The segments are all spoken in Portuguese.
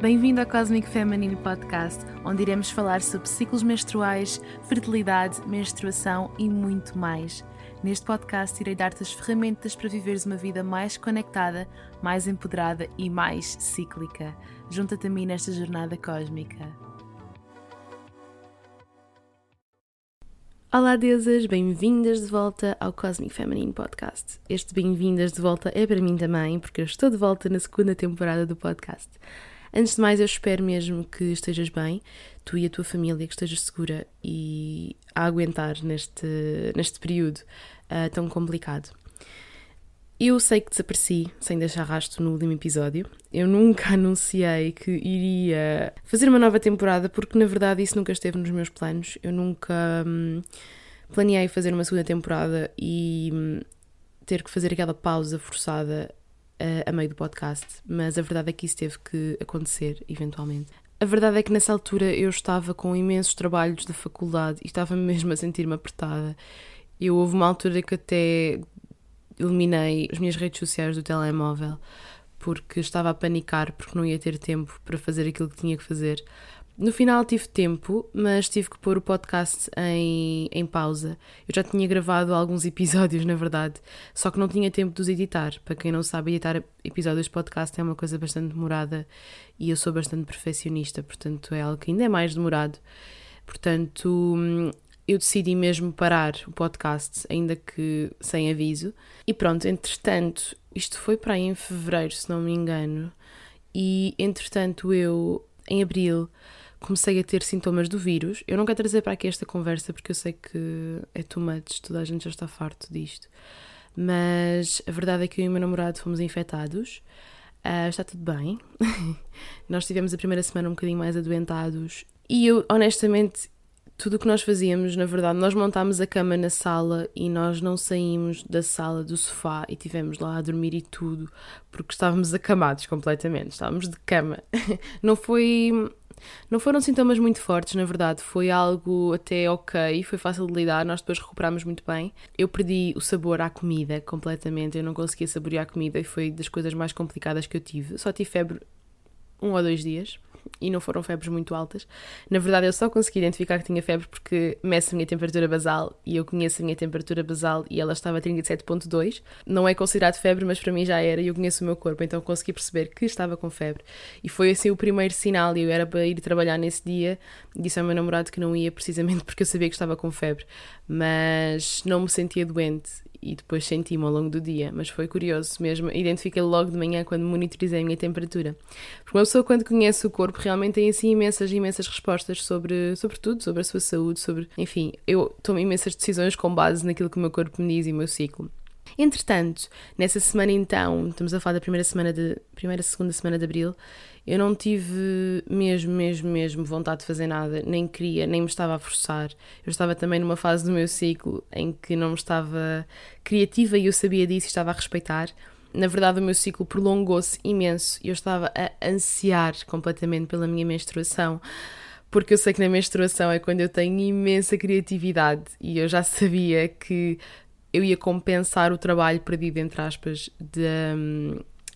Bem-vindo ao Cosmic Feminine Podcast, onde iremos falar sobre ciclos menstruais, fertilidade, menstruação e muito mais. Neste podcast, irei dar-te as ferramentas para viveres uma vida mais conectada, mais empoderada e mais cíclica. Junta-te a mim nesta jornada cósmica. Olá, deusas, bem-vindas de volta ao Cosmic Feminine Podcast. Este bem-vindas de volta é para mim também, porque eu estou de volta na segunda temporada do podcast. Antes de mais, eu espero mesmo que estejas bem, tu e a tua família, que estejas segura e a aguentar neste, neste período uh, tão complicado. Eu sei que desapareci sem deixar rastro no último episódio. Eu nunca anunciei que iria fazer uma nova temporada, porque na verdade isso nunca esteve nos meus planos. Eu nunca hum, planeei fazer uma segunda temporada e hum, ter que fazer aquela pausa forçada uh, a meio do podcast. Mas a verdade é que isso teve que acontecer eventualmente. A verdade é que nessa altura eu estava com imensos trabalhos da faculdade e estava mesmo a sentir-me apertada. Eu houve uma altura que até eliminei as minhas redes sociais do telemóvel porque estava a panicar porque não ia ter tempo para fazer aquilo que tinha que fazer. No final tive tempo, mas tive que pôr o podcast em, em pausa. Eu já tinha gravado alguns episódios, na verdade, só que não tinha tempo de os editar. Para quem não sabe, editar episódios de podcast é uma coisa bastante demorada e eu sou bastante perfeccionista, portanto é algo que ainda é mais demorado. Portanto, eu decidi mesmo parar o podcast, ainda que sem aviso. E pronto, entretanto, isto foi para aí em fevereiro, se não me engano, e entretanto eu, em abril, comecei a ter sintomas do vírus. Eu não quero trazer para aqui esta conversa porque eu sei que é too much, toda a gente já está farto disto. Mas a verdade é que eu e o meu namorado fomos infectados. Uh, está tudo bem. nós tivemos a primeira semana um bocadinho mais adoentados e eu, honestamente, tudo o que nós fazíamos, na verdade, nós montámos a cama na sala e nós não saímos da sala, do sofá e tivemos lá a dormir e tudo, porque estávamos acamados completamente, estávamos de cama. Não foi. Não foram sintomas muito fortes, na verdade, foi algo até ok, foi fácil de lidar, nós depois recuperámos muito bem. Eu perdi o sabor à comida completamente, eu não conseguia saborear a comida e foi das coisas mais complicadas que eu tive. Só tive febre um ou dois dias, e não foram febres muito altas. Na verdade, eu só consegui identificar que tinha febre porque meço a minha temperatura basal e eu conheço a minha temperatura basal e ela estava a 37,2. Não é considerado febre, mas para mim já era e eu conheço o meu corpo, então consegui perceber que estava com febre. E foi assim o primeiro sinal. E eu era para ir trabalhar nesse dia, disse ao meu namorado que não ia precisamente porque eu sabia que estava com febre, mas não me sentia doente e depois senti-me ao longo do dia, mas foi curioso mesmo. Identifiquei logo de manhã quando monitorizei a minha temperatura. Porque uma pessoa, quando conhece o corpo, realmente tem assim imensas, imensas respostas sobre, sobre tudo, sobre a sua saúde, sobre. Enfim, eu tomo imensas decisões com base naquilo que o meu corpo me diz e o meu ciclo. Entretanto, nessa semana então, estamos a falar da primeira semana de primeira segunda semana de abril, eu não tive mesmo, mesmo, mesmo vontade de fazer nada, nem queria, nem me estava a forçar. Eu estava também numa fase do meu ciclo em que não estava criativa e eu sabia disso e estava a respeitar. Na verdade, o meu ciclo prolongou-se imenso e eu estava a ansiar completamente pela minha menstruação porque eu sei que na menstruação é quando eu tenho imensa criatividade e eu já sabia que eu ia compensar o trabalho perdido, entre aspas, de,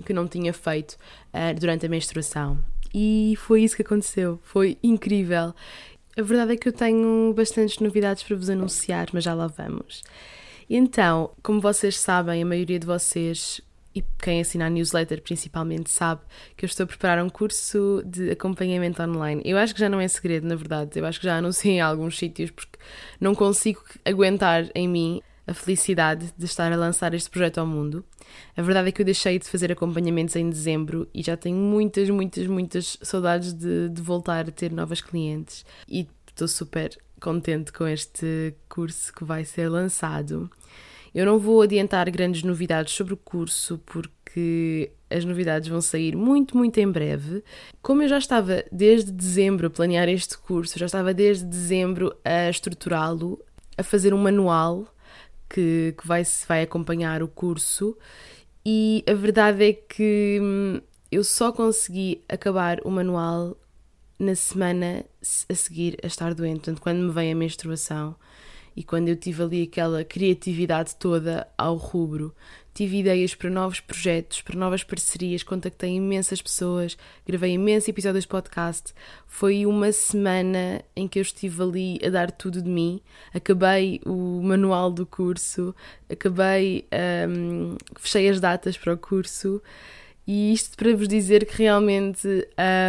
que não tinha feito uh, durante a menstruação. E foi isso que aconteceu. Foi incrível. A verdade é que eu tenho bastantes novidades para vos anunciar, mas já lá vamos. Então, como vocês sabem, a maioria de vocês e quem assina a newsletter principalmente sabe que eu estou a preparar um curso de acompanhamento online. Eu acho que já não é segredo, na verdade. Eu acho que já anunciei em alguns sítios porque não consigo aguentar em mim a felicidade de estar a lançar este projeto ao mundo. A verdade é que eu deixei de fazer acompanhamentos em dezembro e já tenho muitas, muitas, muitas saudades de, de voltar a ter novas clientes e estou super contente com este curso que vai ser lançado. Eu não vou adiantar grandes novidades sobre o curso porque as novidades vão sair muito, muito em breve. Como eu já estava desde dezembro a planear este curso, já estava desde dezembro a estruturá-lo, a fazer um manual que, que vai, vai acompanhar o curso, e a verdade é que hum, eu só consegui acabar o manual na semana a seguir a estar doente, portanto, quando me veio a menstruação. e quando eu tive ali aquela criatividade toda ao rubro, tive ideias para novos projetos, para novas parcerias, contactei imensas pessoas, gravei imensos episódios de podcast. Foi uma semana em que eu estive ali a dar tudo de mim. Acabei o manual do curso, acabei, um, fechei as datas para o curso. E isto para vos dizer que realmente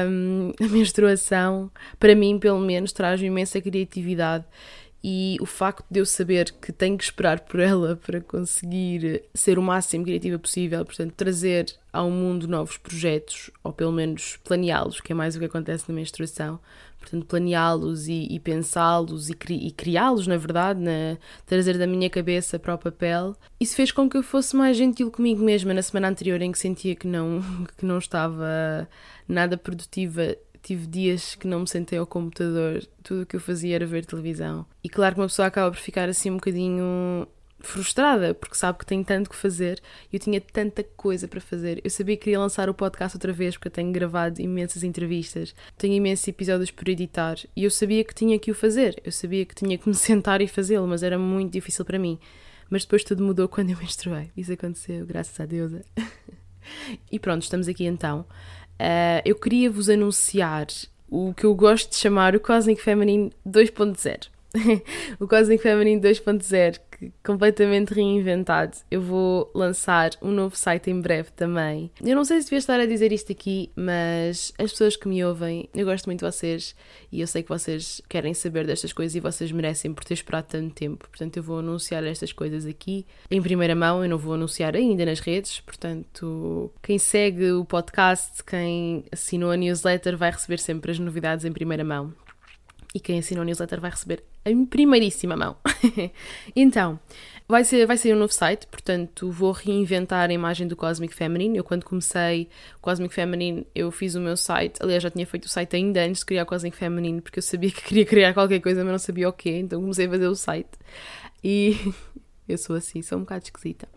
um, a menstruação, para mim pelo menos, traz imensa criatividade e o facto de eu saber que tenho que esperar por ela para conseguir ser o máximo criativa possível, portanto, trazer ao mundo novos projetos, ou pelo menos planeá-los, que é mais o que acontece na menstruação, portanto, planeá-los e, e pensá-los e, cri, e criá-los, na verdade, na, trazer da minha cabeça para o papel, isso fez com que eu fosse mais gentil comigo mesma na semana anterior em que sentia que não, que não estava nada produtiva tive dias que não me sentei ao computador, tudo o que eu fazia era ver televisão. E claro que uma pessoa acaba por ficar assim um bocadinho frustrada, porque sabe que tem tanto que fazer e eu tinha tanta coisa para fazer. Eu sabia que queria lançar o podcast outra vez, porque eu tenho gravado imensas entrevistas, tenho imensos episódios por editar e eu sabia que tinha que o fazer, eu sabia que tinha que me sentar e fazê-lo, mas era muito difícil para mim. Mas depois tudo mudou quando eu menstruei. Isso aconteceu, graças a Deus. e pronto, estamos aqui então. Uh, eu queria vos anunciar o que eu gosto de chamar o Cosmic Feminine 2.0. o Cosmic Feminine 2.0, completamente reinventado. Eu vou lançar um novo site em breve também. Eu não sei se devia estar a dizer isto aqui, mas as pessoas que me ouvem, eu gosto muito de vocês e eu sei que vocês querem saber destas coisas e vocês merecem por ter esperado tanto tempo. Portanto, eu vou anunciar estas coisas aqui em primeira mão. Eu não vou anunciar ainda nas redes. Portanto, quem segue o podcast, quem assinou a newsletter, vai receber sempre as novidades em primeira mão e quem assinou a newsletter vai receber em primeiríssima mão. então, vai ser, vai ser um novo site, portanto vou reinventar a imagem do Cosmic Feminine. Eu quando comecei o Cosmic Feminine, eu fiz o meu site, aliás já tinha feito o site ainda antes de criar o Cosmic Feminine, porque eu sabia que queria criar qualquer coisa, mas não sabia o quê, então comecei a fazer o site. E eu sou assim, sou um bocado esquisita.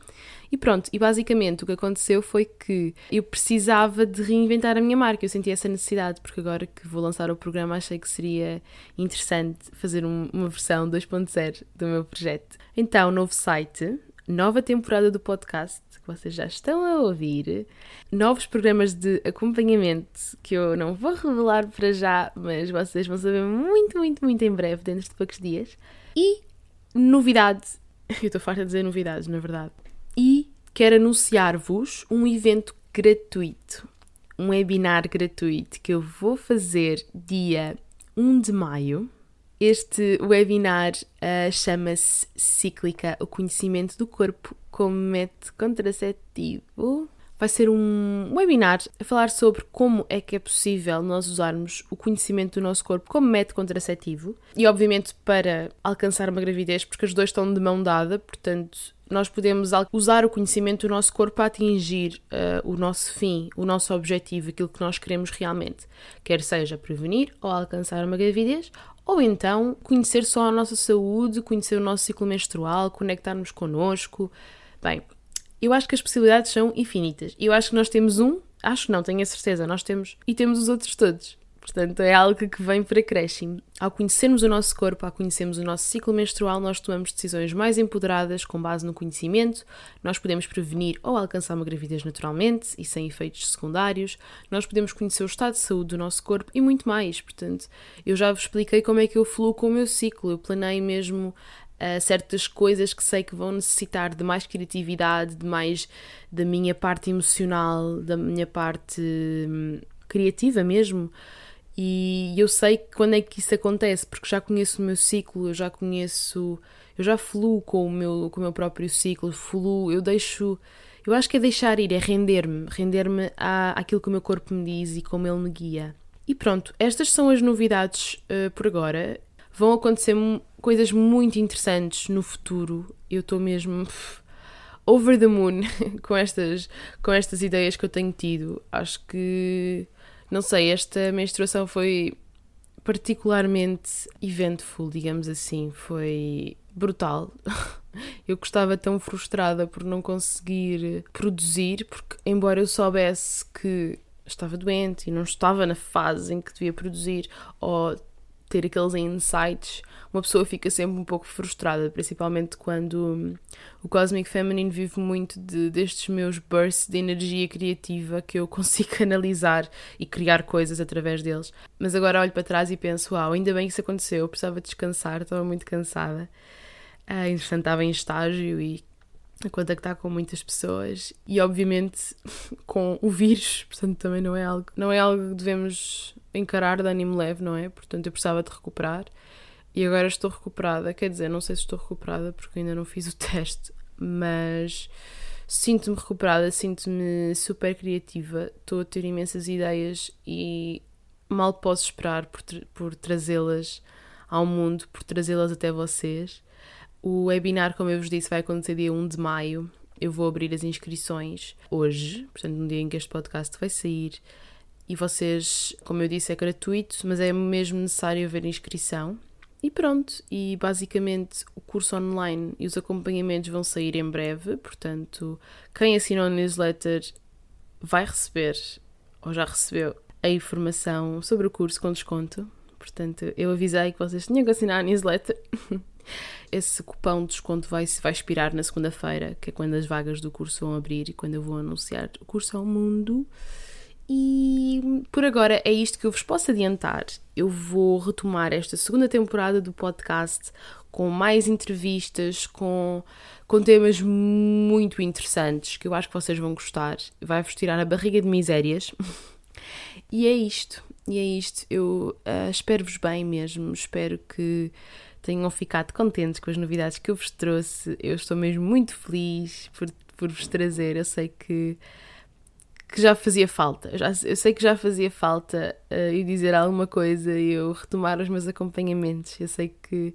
E pronto, e basicamente o que aconteceu foi que eu precisava de reinventar a minha marca, eu senti essa necessidade, porque agora que vou lançar o programa achei que seria interessante fazer um, uma versão 2.0 do meu projeto. Então, novo site, nova temporada do podcast, que vocês já estão a ouvir, novos programas de acompanhamento que eu não vou revelar para já, mas vocês vão saber muito, muito, muito em breve, dentro de poucos dias. E novidade, eu estou farta de dizer novidades, na verdade quero anunciar-vos um evento gratuito, um webinar gratuito que eu vou fazer dia 1 de maio. Este webinar uh, chama-se Cíclica, o conhecimento do corpo como método contraceptivo. Vai ser um webinar a falar sobre como é que é possível nós usarmos o conhecimento do nosso corpo como método contraceptivo e, obviamente, para alcançar uma gravidez, porque os dois estão de mão dada, portanto, nós podemos usar o conhecimento do nosso corpo para atingir uh, o nosso fim, o nosso objetivo, aquilo que nós queremos realmente, quer seja prevenir ou alcançar uma gravidez, ou então conhecer só a nossa saúde, conhecer o nosso ciclo menstrual, conectar-nos connosco. Bem, eu acho que as possibilidades são infinitas. Eu acho que nós temos um, acho não, tenho a certeza, nós temos, e temos os outros todos. Portanto, é algo que vem por acréscimo. Ao conhecermos o nosso corpo, ao conhecermos o nosso ciclo menstrual, nós tomamos decisões mais empoderadas com base no conhecimento. Nós podemos prevenir ou alcançar uma gravidez naturalmente e sem efeitos secundários. Nós podemos conhecer o estado de saúde do nosso corpo e muito mais. Portanto, eu já vos expliquei como é que eu fluo com o meu ciclo. Eu planei mesmo Uh, certas coisas que sei que vão necessitar de mais criatividade, de mais da minha parte emocional, da minha parte hum, criativa mesmo. E eu sei quando é que isso acontece, porque já conheço o meu ciclo, eu já conheço, eu já fluo com o meu, com o meu próprio ciclo, fluo, eu deixo, eu acho que é deixar ir, é render-me, render-me àquilo que o meu corpo me diz e como ele me guia. E pronto, estas são as novidades uh, por agora. Vão acontecer coisas muito interessantes no futuro. Eu estou mesmo pff, over the moon com estas, com estas ideias que eu tenho tido. Acho que não sei, esta menstruação foi particularmente eventful, digamos assim. Foi brutal. Eu estava tão frustrada por não conseguir produzir, porque, embora eu soubesse que estava doente e não estava na fase em que devia produzir, ou ter aqueles insights, uma pessoa fica sempre um pouco frustrada, principalmente quando o Cosmic Feminine vive muito de, destes meus bursts de energia criativa que eu consigo canalizar e criar coisas através deles. Mas agora olho para trás e penso: uau, ainda bem que isso aconteceu, eu precisava descansar, estava muito cansada. Ah, entretanto, estava em estágio e a contactar com muitas pessoas e obviamente com o vírus, portanto também não é algo, não é algo que devemos encarar de ânimo leve, não é? Portanto eu precisava de recuperar e agora estou recuperada, quer dizer, não sei se estou recuperada porque ainda não fiz o teste, mas sinto-me recuperada, sinto-me super criativa, estou a ter imensas ideias e mal posso esperar por, tra por trazê-las ao mundo, por trazê-las até vocês. O webinar, como eu vos disse, vai acontecer dia 1 de maio. Eu vou abrir as inscrições hoje, portanto, no dia em que este podcast vai sair. E vocês, como eu disse, é gratuito, mas é mesmo necessário haver inscrição. E pronto, e basicamente o curso online e os acompanhamentos vão sair em breve, portanto, quem assinou a newsletter vai receber, ou já recebeu, a informação sobre o curso com desconto. Portanto, eu avisei que vocês tinham que assinar a newsletter. Esse cupão de desconto vai, vai expirar na segunda-feira, que é quando as vagas do curso vão abrir e quando eu vou anunciar o curso ao mundo. E por agora é isto que eu vos posso adiantar. Eu vou retomar esta segunda temporada do podcast com mais entrevistas, com, com temas muito interessantes que eu acho que vocês vão gostar. Vai-vos tirar a barriga de misérias. e é isto. E é isto. Eu uh, espero-vos bem mesmo. Espero que tenham ficado contentes com as novidades que eu vos trouxe. Eu estou mesmo muito feliz por, por vos trazer. Eu sei que, que já fazia falta. Já, eu sei que já fazia falta uh, e dizer alguma coisa e eu retomar os meus acompanhamentos. Eu sei que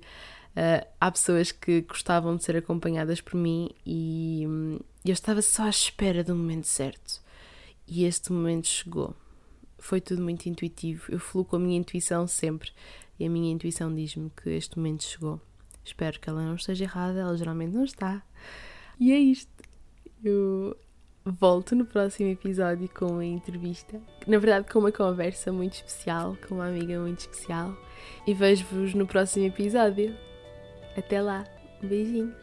uh, há pessoas que gostavam de ser acompanhadas por mim e um, eu estava só à espera do momento certo. E este momento chegou. Foi tudo muito intuitivo. Eu fluo com a minha intuição sempre e a minha intuição diz-me que este momento chegou. Espero que ela não esteja errada, ela geralmente não está. E é isto. Eu volto no próximo episódio com uma entrevista, na verdade com uma conversa muito especial, com uma amiga muito especial. E vejo-vos no próximo episódio. Até lá, um beijinho.